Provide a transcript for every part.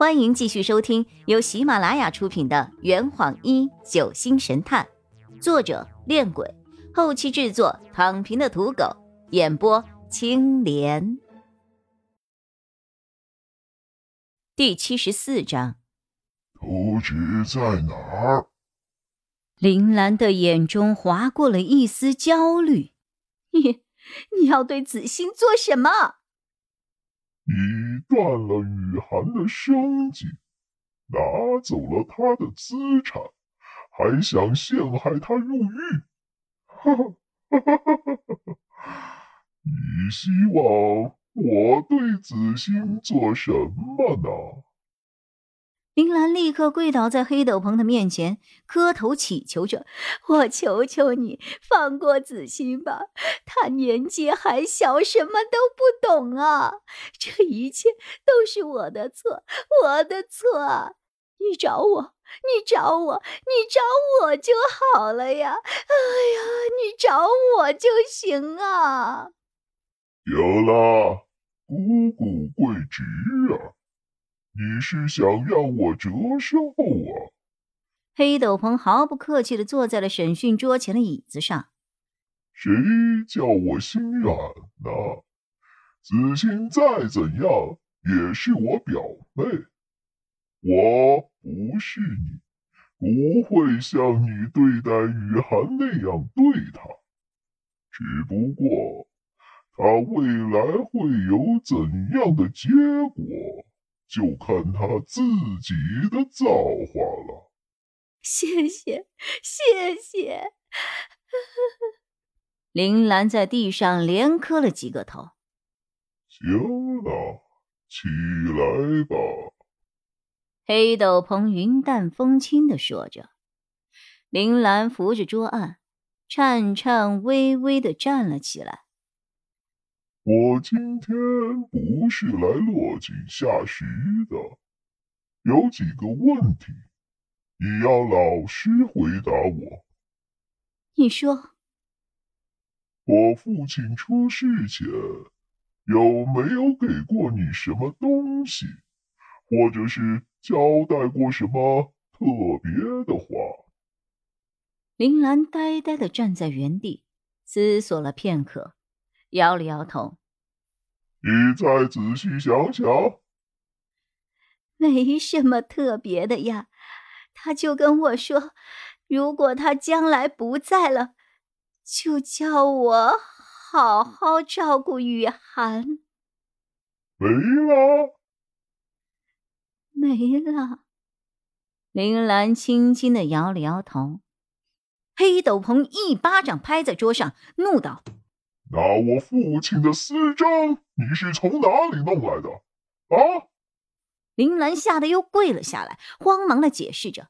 欢迎继续收听由喜马拉雅出品的《圆谎一九星神探》，作者：恋鬼，后期制作：躺平的土狗，演播：青莲。第七十四章，图纸在哪儿？林兰的眼中划过了一丝焦虑。你，你要对子欣做什么？你断了雨涵的生计，拿走了他的资产，还想陷害他入狱？哈哈哈哈哈哈！你希望我对子欣做什么呢？林兰立刻跪倒在黑斗篷的面前，磕头祈求着：“我求求你放过子欣吧，他年纪还小，什么都不懂啊！这一切都是我的错，我的错！你找我，你找我，你找我就好了呀！哎呀，你找我就行啊！”有了，姑姑跪直！你是想让我折寿啊？黑斗篷毫不客气的坐在了审讯桌前的椅子上。谁叫我心软呢？子欣再怎样也是我表妹，我不是你，不会像你对待雨涵那样对她。只不过，她未来会有怎样的结果？就看他自己的造化了。谢谢，谢谢。林兰在地上连磕了几个头。行了，起来吧。黑斗篷云淡风轻的说着。林兰扶着桌案，颤颤巍巍的站了起来。我今天不是来落井下石的，有几个问题，你要老实回答我。你说，我父亲出事前有没有给过你什么东西，或者是交代过什么特别的话？林兰呆呆的站在原地，思索了片刻。摇了摇头，你再仔细想想。没什么特别的呀，他就跟我说，如果他将来不在了，就叫我好好照顾雨涵。没了，没了。林兰轻轻的摇了摇头。黑斗篷一巴掌拍在桌上，怒道。那我父亲的私章，你是从哪里弄来的？啊！林兰吓得又跪了下来，慌忙的解释着：“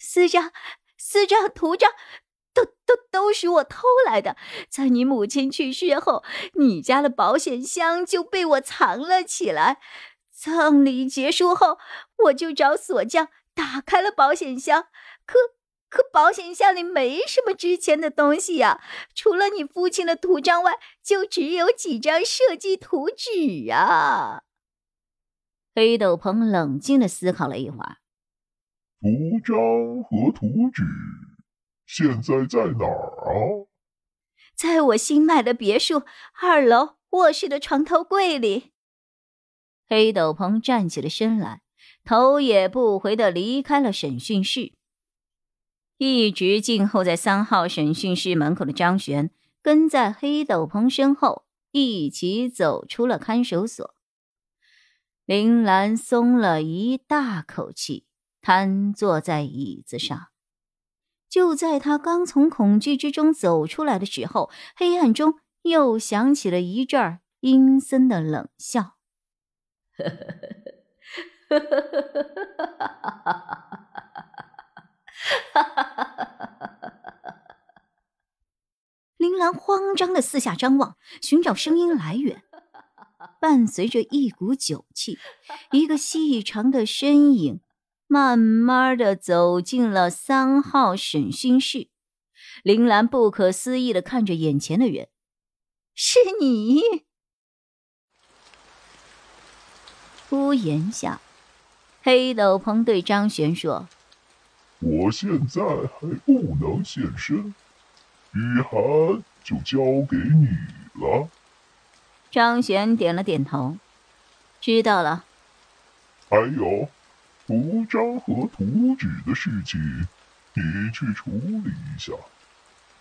私章、私章、图章，都都都是我偷来的。在你母亲去世后，你家的保险箱就被我藏了起来。葬礼结束后，我就找锁匠打开了保险箱，可……”可保险箱里没什么值钱的东西呀，除了你父亲的图章外，就只有几张设计图纸啊。黑斗篷冷静的思考了一会儿，图章和图纸现在在哪儿啊？在我新买的别墅二楼卧室的床头柜里。黑斗篷站起了身来，头也不回的离开了审讯室。一直静候在三号审讯室门口的张璇，跟在黑斗篷身后，一起走出了看守所。林兰松了一大口气，瘫坐在椅子上。就在他刚从恐惧之中走出来的时候，黑暗中又响起了一阵阴森的冷笑。呵呵呵呵呵呵呵呵呵呵呵。哈哈哈哈哈！林兰慌张的四下张望，寻找声音来源。伴随着一股酒气，一个细长的身影慢慢的走进了三号审讯室。林兰不可思议的看着眼前的人：“是你！”屋檐下。黑斗篷对张璇说：“我现在还不能现身，雨涵就交给你了。”张璇点了点头，知道了。还有，图章和图纸的事情，你去处理一下。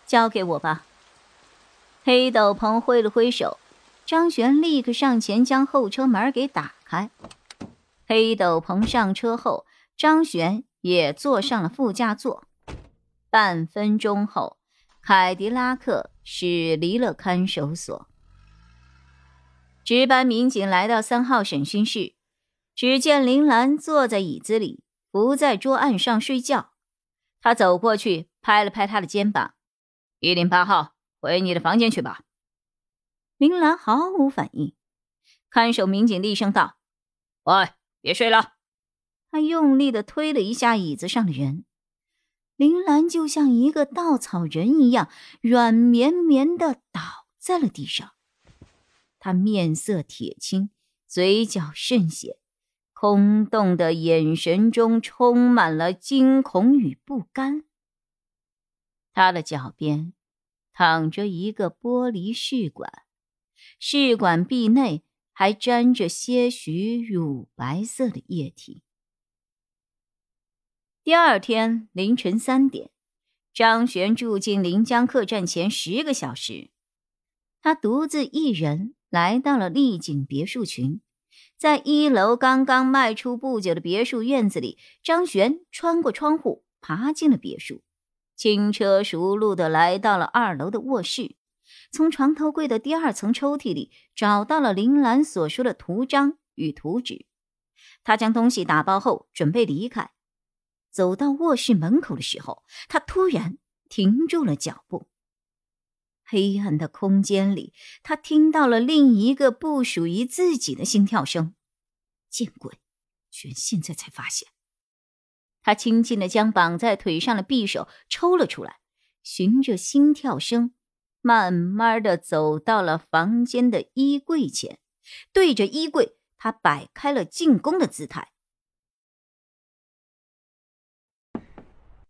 交给我吧。黑斗篷挥了挥手，张璇立刻上前将后车门给打开。黑斗篷上车后，张璇也坐上了副驾座。半分钟后，凯迪拉克驶离了看守所。值班民警来到三号审讯室，只见林兰坐在椅子里，伏在桌案上睡觉。他走过去，拍了拍他的肩膀：“一零八号，回你的房间去吧。”林兰毫无反应。看守民警厉声道：“喂！”别睡了！他用力的推了一下椅子上的人，林兰就像一个稻草人一样，软绵绵的倒在了地上。他面色铁青，嘴角渗血，空洞的眼神中充满了惊恐与不甘。他的脚边躺着一个玻璃试管，试管壁内。还沾着些许乳白色的液体。第二天凌晨三点，张璇住进临江客栈前十个小时，他独自一人来到了丽景别墅群。在一楼刚刚卖出不久的别墅院子里，张璇穿过窗户爬进了别墅，轻车熟路的来到了二楼的卧室。从床头柜的第二层抽屉里找到了林兰所说的图章与图纸，他将东西打包后准备离开。走到卧室门口的时候，他突然停住了脚步。黑暗的空间里，他听到了另一个不属于自己的心跳声。见鬼！居然现在才发现。他轻轻的将绑在腿上的匕首抽了出来，循着心跳声。慢慢的走到了房间的衣柜前，对着衣柜，他摆开了进攻的姿态。